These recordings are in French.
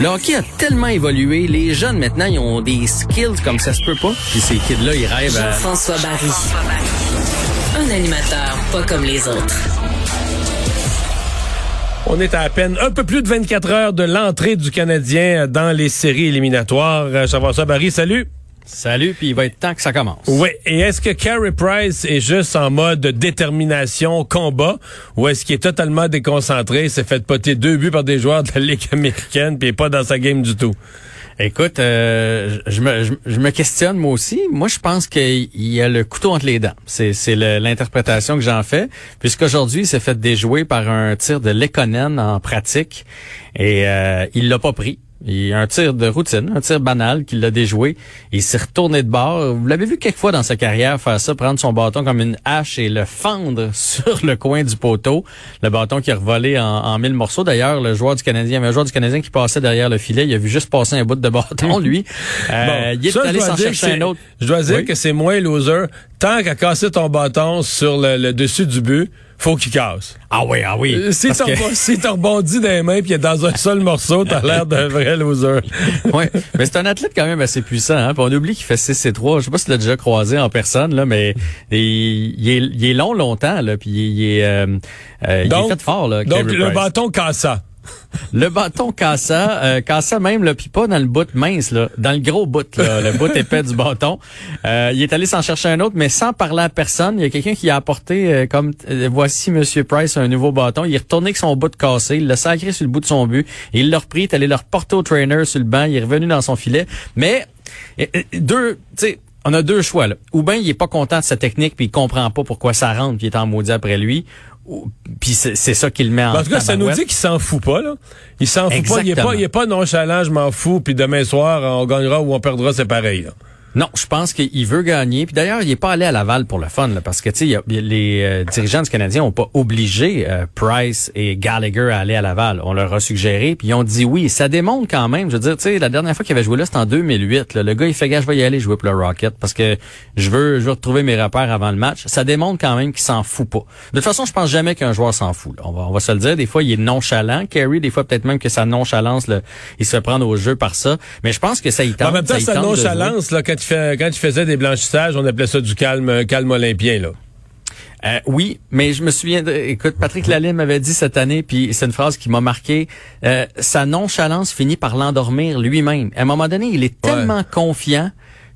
Le hockey a tellement évolué. Les jeunes, maintenant, ils ont des skills comme ça se peut pas. Puis ces kids-là, ils rêvent à... Jean-François Barry. Un animateur pas comme les autres. On est à, à peine un peu plus de 24 heures de l'entrée du Canadien dans les séries éliminatoires. Euh, Jean-François Barry, salut. Salut, puis il va être temps que ça commence. Oui, et est-ce que Carey Price est juste en mode détermination, combat, ou est-ce qu'il est totalement déconcentré, s'est fait poter deux buts par des joueurs de la Ligue américaine, puis est pas dans sa game du tout? Écoute, euh, je, me, je, me questionne moi aussi. Moi, je pense qu'il y a le couteau entre les dents. C'est, c'est l'interprétation que j'en fais, puisqu'aujourd'hui, il s'est fait déjouer par un tir de Lekonen en pratique, et euh, il l'a pas pris. Il a un tir de routine, un tir banal qu'il a déjoué. Il s'est retourné de bord. Vous l'avez vu quelquefois dans sa carrière faire ça, prendre son bâton comme une hache et le fendre sur le coin du poteau. Le bâton qui a revolé en, mille morceaux. D'ailleurs, le joueur du Canadien, il y avait un joueur du Canadien qui passait derrière le filet. Il a vu juste passer un bout de bâton, lui. Euh, il est allé s'en chercher un autre. Je dois dire que c'est moins loser. Tant qu'à casser ton bâton sur le dessus du but, faut qu'il casse. Ah oui, ah oui. Euh, si t'as que... rebondi dans les mains puis dans un seul morceau, t'as l'air d'un vrai loser. oui, mais c'est un athlète quand même assez puissant. Hein? on oublie qu'il fait 6 et 3. Je sais pas si tu l'as déjà croisé en personne, là, mais il, est, il est, long longtemps, là, puis il, est, euh, euh, il est fait fort. Là, donc le bâton cassa le bâton cassa, euh, cassa même, là, puis pas dans le bout mince, là, dans le gros bout, là, le bout épais du bâton. Euh, il est allé s'en chercher un autre, mais sans parler à personne. Il y a quelqu'un qui a apporté, euh, comme, euh, voici Monsieur Price, un nouveau bâton. Il est retourné avec son bout cassé, il l'a sacré sur le bout de son but, il l'a repris, il est allé le reporter au trainer sur le banc, il est revenu dans son filet. Mais, deux, tu sais, on a deux choix là. Ou bien il est pas content de sa technique puis il comprend pas pourquoi ça rentre puis il est en maudit après lui. Puis c'est ça qu'il met en En tout cas, ça nous dit qu'il s'en fout pas, là. Il s'en fout pas. Il est pas, il est pas nonchalant, je m'en fous, puis demain soir, on gagnera ou on perdra, c'est pareil, là. Non, je pense qu'il veut gagner. Puis d'ailleurs, il est pas allé à Laval pour le fun, là, parce que tu sais, les euh, dirigeants du Canadien ont pas obligé euh, Price et Gallagher à aller à Laval. On leur a suggéré, puis ils ont dit oui. Ça démontre quand même. Je veux dire, tu sais, la dernière fois qu'il avait joué là, c'était en 2008. Le gars, il fait gars, je vais y aller jouer pour le Rocket parce que je veux, je veux retrouver mes repères avant le match. Ça démontre quand même qu'il s'en fout pas. De toute façon, je pense jamais qu'un joueur s'en fout. On va, on va se le dire. Des fois, il est nonchalant. Kerry, des fois, peut-être même que sa nonchalance, là, il se fait prendre au jeu par ça. Mais je pense que ça y tente. En même temps, sa nonchalance, là, quand quand il faisait des blanchissages, on appelait ça du calme, calme olympien, là. Euh, oui, mais je me souviens, écoute, Patrick Lalime m'avait dit cette année, puis c'est une phrase qui m'a marqué, euh, sa nonchalance finit par l'endormir lui-même. À un moment donné, il est tellement confiant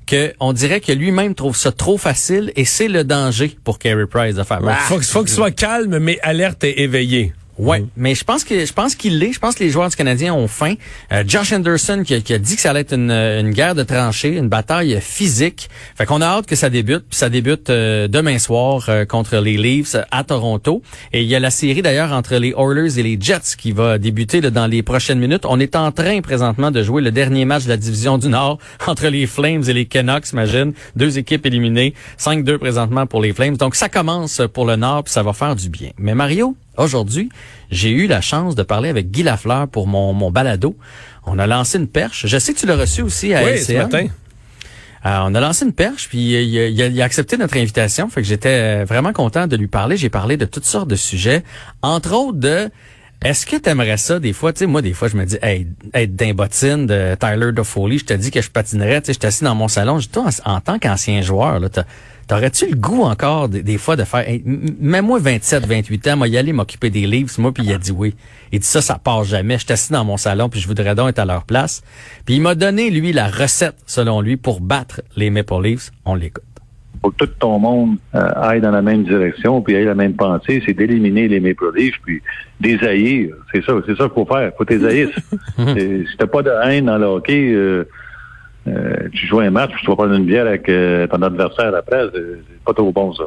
que on dirait que lui-même trouve ça trop facile et c'est le danger pour Carey Price de faire. Il faut, faut qu'il soit calme, mais alerte et éveillé. Ouais, mm. mais je pense que je pense qu'il l'est. Je pense que les joueurs du Canadien ont faim. Euh, Josh Anderson qui a, dit que ça allait être une, une, guerre de tranchées, une bataille physique. Fait qu'on a hâte que ça débute. Puis ça débute euh, demain soir euh, contre les Leafs à Toronto. Et il y a la série d'ailleurs entre les Oilers et les Jets qui va débuter dans les prochaines minutes. On est en train présentement de jouer le dernier match de la division du Nord entre les Flames et les Canucks. Imagine deux équipes éliminées, 5-2 présentement pour les Flames. Donc ça commence pour le Nord puis ça va faire du bien. Mais Mario, Aujourd'hui, j'ai eu la chance de parler avec Guy Lafleur pour mon, mon balado. On a lancé une perche. Je sais que tu l'as reçu aussi à oui, ce matin. Euh, on a lancé une perche, puis il, a, accepté notre invitation. Fait que j'étais vraiment content de lui parler. J'ai parlé de toutes sortes de sujets, entre autres de est-ce que tu aimerais ça des fois, tu sais, moi des fois je me dis, hey, être d'un bottine de Tyler Foley, je te dis que je patinerais, tu sais, je assis dans mon salon, je toi en, tant qu'ancien joueur, là, T'aurais-tu le goût encore des, fois de faire, même moi 27, 28 ans, moi y aller m'occuper des livres, moi puis il a dit oui. Il dit ça, ça part jamais. Je suis assis dans mon salon puis je voudrais donc être à leur place. Puis il m'a donné lui la recette selon lui pour battre les Maple Leafs. On l'écoute. Faut que tout ton monde euh, aille dans la même direction puis aille la même pensée, c'est d'éliminer les Maple Leafs puis des C'est ça, c'est ça qu'il faut faire. Faut t'es si t'as pas de haine dans le hockey. Euh, euh, tu joues un match, tu vas prendre une bière avec euh, ton adversaire après, c'est pas trop bon, ça.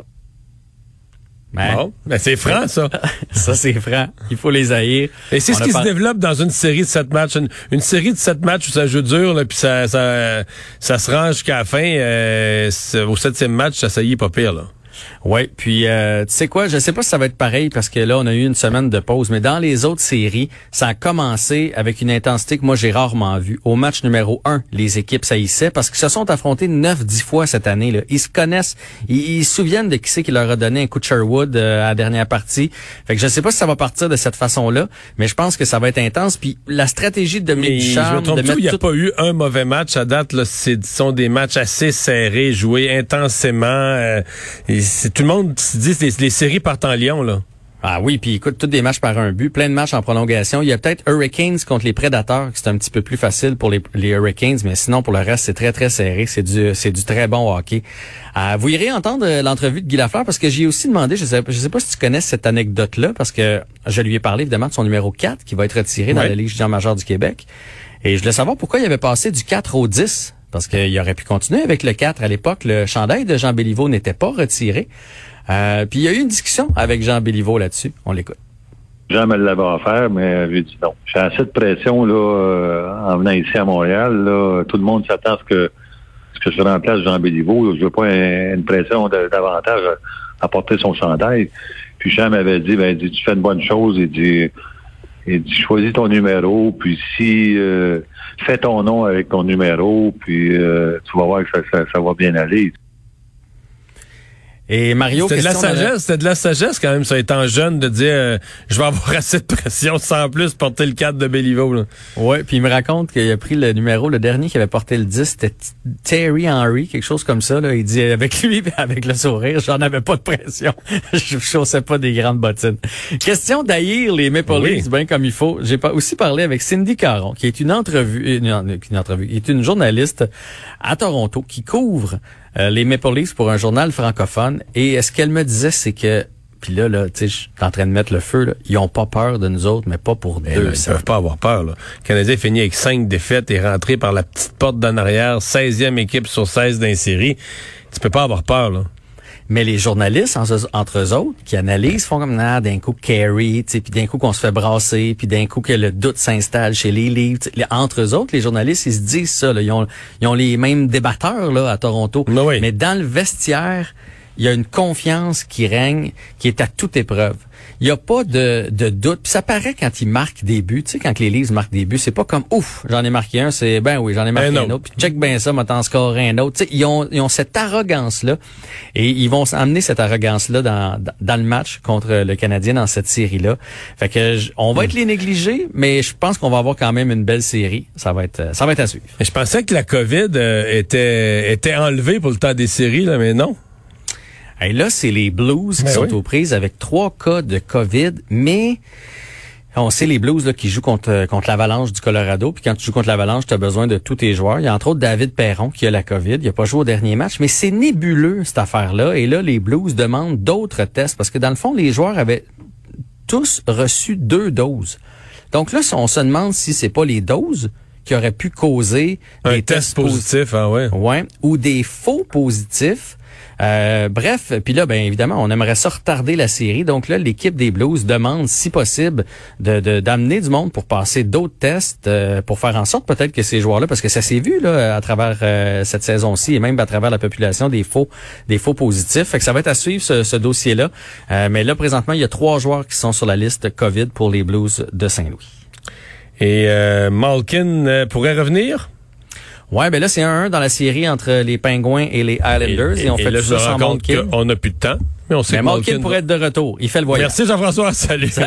Ben, ben c'est franc, ça. ça, c'est franc. Il faut les haïr. Et c'est ce qui se développe dans une série de sept matchs. Une, série de sept matchs où ça joue dur, puis ça, ça, ça se range jusqu'à la fin. Euh, au septième match, ça, ça y est pas pire, là. Oui, puis euh, tu sais quoi, je sais pas si ça va être pareil parce que là, on a eu une semaine de pause, mais dans les autres séries, ça a commencé avec une intensité que moi j'ai rarement vue. Au match numéro un, les équipes saillissaient parce qu'ils se sont affrontés neuf, dix fois cette année. Là. Ils se connaissent, ils, se souviennent de qui c'est qui leur a donné un coup de Sherwood euh, à la dernière partie. Fait que je sais pas si ça va partir de cette façon-là, mais je pense que ça va être intense. Puis la stratégie de Dominique Ducharme... Je il n'y a pas eu un mauvais match à date. Là, ce sont des matchs assez serrés, joués intensément. Euh, et tout le monde se dit les, les séries partent en Lyon, là. Ah oui, puis écoute, tous des matchs par un but, plein de matchs en prolongation. Il y a peut-être Hurricanes contre les Prédateurs, c'est un petit peu plus facile pour les, les, Hurricanes, mais sinon pour le reste, c'est très très serré. C'est du c'est du très bon hockey. Euh, vous irez entendre euh, l'entrevue de Guy Lafleur parce que j'ai aussi demandé, je sais, je sais pas si tu connais cette anecdote-là, parce que je lui ai parlé évidemment de son numéro 4 qui va être retiré dans la Ligue junior majeure du Québec. Et je voulais savoir pourquoi il avait passé du 4 au 10. Parce qu'il aurait pu continuer avec le 4 à l'époque. Le chandail de Jean Béliveau n'était pas retiré. Euh, puis il y a eu une discussion avec Jean Béliveau là-dessus. On l'écoute. Jean me l'avait offert, mais j'ai dit non. J'ai assez de pression là, euh, en venant ici à Montréal. Là, tout le monde s'attend à ce que, ce que je remplace Jean Béliveau. Je veux pas une pression davantage à, porter son chandail. Puis Jean m'avait dit, ben, tu fais une bonne chose. Il dit, il dit, choisis ton numéro. Puis si euh, fais ton nom avec ton numéro, puis tu vas voir que ça, ça va bien aller. Et Mario, c'était de la sagesse, c'était de la sagesse quand même, ça étant jeune, de dire euh, je vais avoir assez de pression sans plus porter le cadre de Béliveau. Ouais, puis il me raconte qu'il a pris le numéro, le dernier qui avait porté le 10, c'était Terry Henry, quelque chose comme ça. Là. Il dit avec lui, avec le sourire, j'en avais pas de pression. je chaussais pas des grandes bottines. Question d'haïr les Maple Leafs bien comme il faut. J'ai pas aussi parlé avec Cindy Caron, qui est une entrevue, une, une entrevue, qui est une journaliste à Toronto qui couvre euh, les Maple Leafs pour un journal francophone. Et ce qu'elle me disait, c'est que puis là, là, tu sais, je suis en train de mettre le feu. Là. Ils ont pas peur de nous autres, mais pas pour deux. Là, ils peuvent pas avoir peur. Là. Le Canadien finit avec cinq défaites et rentré par la petite porte d'en arrière, 16e équipe sur 16 d'un série. Tu peux pas avoir peur. Là. Mais les journalistes, entre eux autres, qui analysent, font comme ah, d'un coup carry, puis d'un coup qu'on se fait brasser, puis d'un coup que le doute s'installe chez les livres. Entre eux autres, les journalistes, ils se disent ça. Là, ils, ont, ils ont les mêmes débatteurs là à Toronto. Mais, Mais dans le vestiaire, il y a une confiance qui règne, qui est à toute épreuve. Il n'y a pas de, de doute. Puis ça paraît quand ils marquent des buts. Tu sais, quand les Leafs marquent des buts, c'est pas comme ouf, j'en ai marqué un, c'est ben oui, j'en ai marqué un, autre. Puis check bien ça, m'a t'en scorer un autre. Tu sais, ils ont, ils ont cette arrogance-là. Et ils vont amener cette arrogance-là dans, dans, le match contre le Canadien dans cette série-là. Fait que on va être les négligés, mais je pense qu'on va avoir quand même une belle série. Ça va être ça va être à suivre. Je pensais que la COVID euh, était était enlevée pour le temps des séries, là, mais non. Et là, c'est les Blues qui ben sont aux prises avec trois cas de COVID, mais on sait les Blues là, qui jouent contre, contre l'Avalanche du Colorado. Puis quand tu joues contre l'Avalanche, tu as besoin de tous tes joueurs. Il y a entre autres David Perron qui a la COVID. Il a pas joué au dernier match, mais c'est nébuleux cette affaire-là. Et là, les Blues demandent d'autres tests parce que dans le fond, les joueurs avaient tous reçu deux doses. Donc là, on se demande si c'est pas les doses qui auraient pu causer un des tests positifs, ah ouais. ouais, ou des faux positifs euh, bref, puis là, ben évidemment, on aimerait ça retarder la série. Donc là, l'équipe des Blues demande, si possible, de d'amener du monde pour passer d'autres tests, euh, pour faire en sorte peut-être que ces joueurs-là, parce que ça s'est vu là à travers euh, cette saison-ci et même à travers la population des faux, des faux positifs. Fait que ça va être à suivre ce, ce dossier-là. mais là, présentement, il y a trois joueurs qui sont sur la liste COVID pour les Blues de Saint-Louis. Et Malkin pourrait revenir? Ouais, ben là, c'est un 1 dans la série entre les Pingouins et les Islanders. Et, on fait là, tout ça sans On n'a plus de temps. Mais on sait mais Malkin pourrait être de retour. Il fait le voyage. Merci Jean-François. Salut.